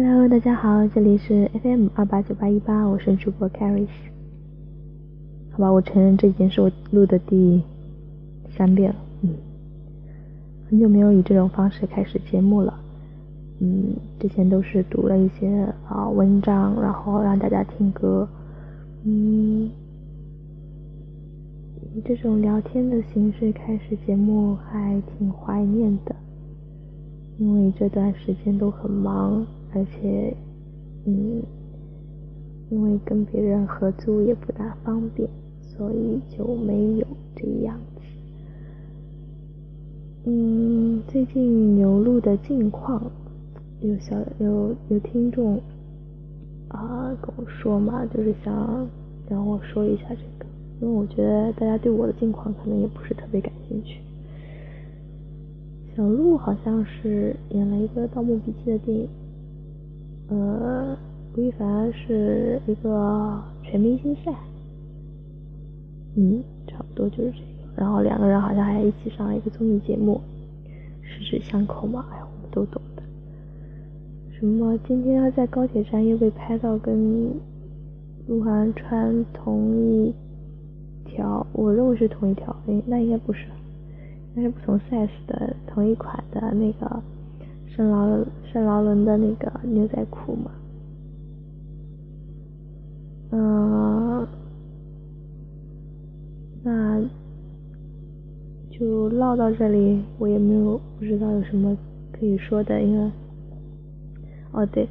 Hello，大家好，这里是 FM 二八九八一八，我是主播 Carrie。好吧，我承认这已经是我录的第三遍了，嗯，很久没有以这种方式开始节目了，嗯，之前都是读了一些啊文章，然后让大家听歌，嗯，以这种聊天的形式开始节目还挺怀念的，因为这段时间都很忙。而且，嗯，因为跟别人合租也不大方便，所以就没有这样子。嗯，最近牛录的近况，有小有有听众啊跟我说嘛，就是想让我说一下这个，因为我觉得大家对我的近况可能也不是特别感兴趣。小鹿好像是演了一个《盗墓笔记》的电影。呃，吴亦凡是一个全明星赛，嗯，差不多就是这个。然后两个人好像还一起上了一个综艺节目，十指相扣嘛，哎呀，我们都懂的。什么今天他在高铁站又被拍到跟鹿晗穿同一条，我认为是同一条，哎，那应该不是，那是不同 size 的同一款的那个。圣劳圣劳伦的那个牛仔裤嘛，嗯，那就唠到这里，我也没有不知道有什么可以说的，因为哦对，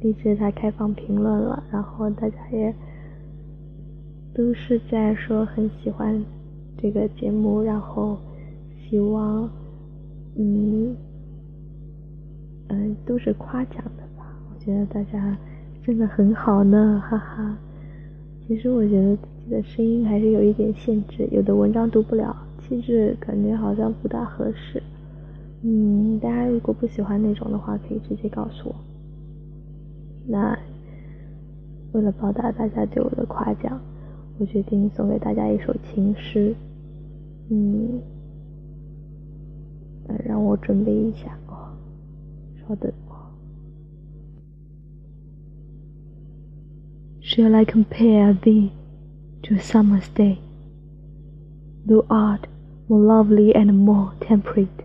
荔枝它开放评论了，然后大家也都是在说很喜欢这个节目，然后希望嗯。嗯，都是夸奖的吧？我觉得大家真的很好呢，哈哈。其实我觉得自己的声音还是有一点限制，有的文章读不了，气质感觉好像不大合适。嗯，大家如果不喜欢那种的话，可以直接告诉我。那为了报答大家对我的夸奖，我决定送给大家一首情诗。嗯，让我准备一下。Shall I compare thee to a summer's day? Thou art more lovely and more temperate.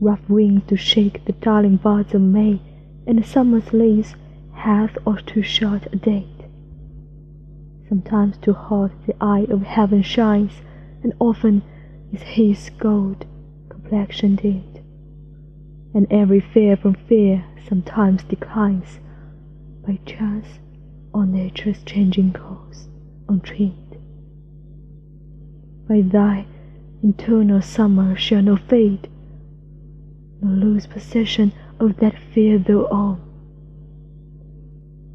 Rough winds do shake the darling buds of May, and summer's lease hath or too short a date. Sometimes too hot the eye of heaven shines, and often is his gold complexion dimmed and every fear from fear sometimes declines by chance or nature's changing course untrimmed. By thy eternal summer shall no fade, nor lose possession of that fear thou own,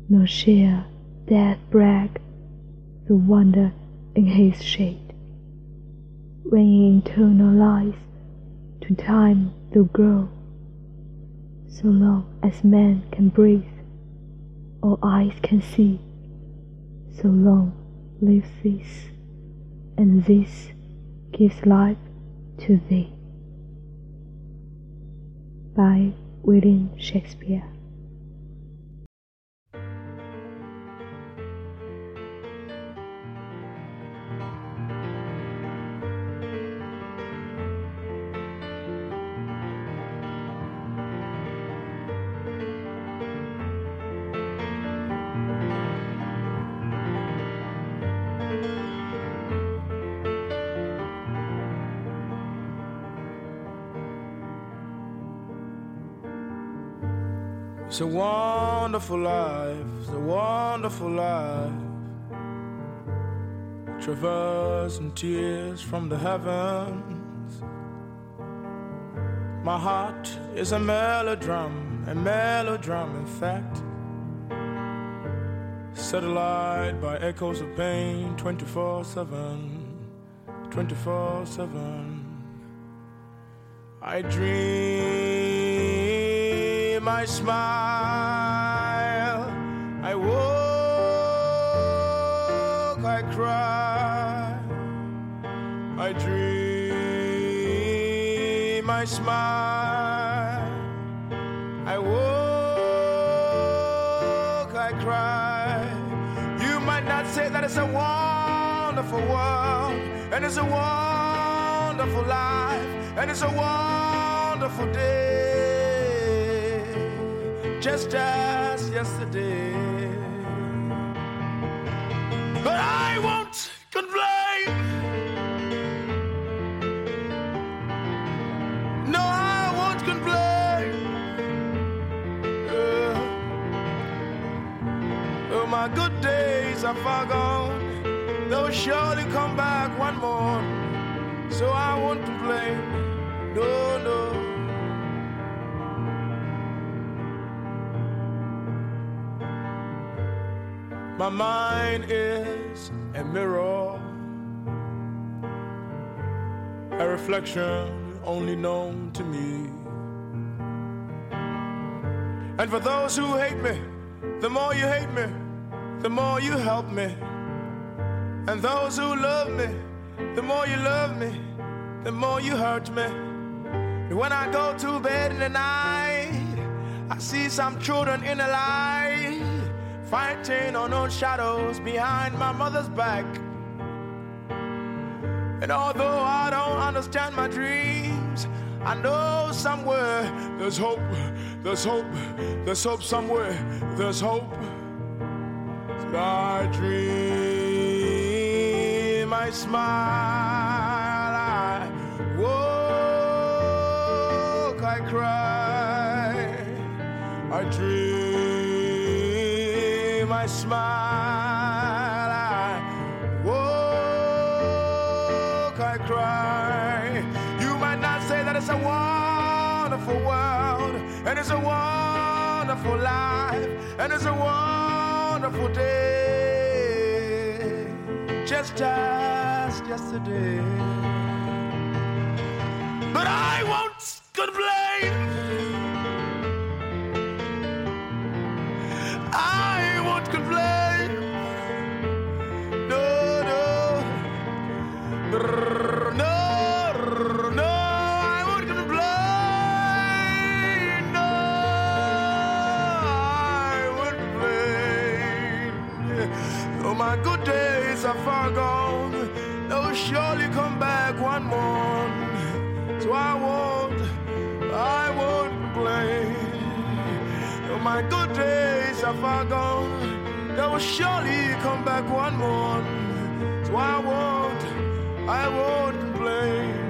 nor share death brag the wonder in his shade. When in eternal lies to time thou grow, so long as man can breathe or eyes can see, so long lives this, and this gives life to thee. By William Shakespeare. It's a wonderful life, it's a wonderful life. Traversing tears from the heavens. My heart is a melodram, a melodram, in fact. Set alight by echoes of pain 24 7, 24 7. I dream, I smile, I walk, I cry, I dream, I smile, I walk. I cry. You might not say that it's a wonderful world, and it's a wonderful life, and it's a wonderful day, just as yesterday. But I won't complain. No, I won't complain. Uh, oh, my good days are far gone. They'll surely come back one more. So I won't complain. No, no. My mind is a mirror, a reflection only known to me. And for those who hate me, the more you hate me, the more you help me. And those who love me, the more you love me, the more you hurt me. And when I go to bed in the night, I see some children in the light fighting unknown shadows behind my mother's back. And although I don't understand my dreams, I know somewhere there's hope, there's hope, there's hope somewhere, there's hope. I dream, I smile, I walk, I cry, I dream, I smile, I walk, I cry. You might not say that it's a wonderful world, and it's a wonderful life, and it's a wonderful day, just as yesterday. But I won't complain. Are far gone, they'll surely come back one more. So I won't, I won't complain. Though my good days are far gone, they will surely come back one more. So I won't, I won't complain.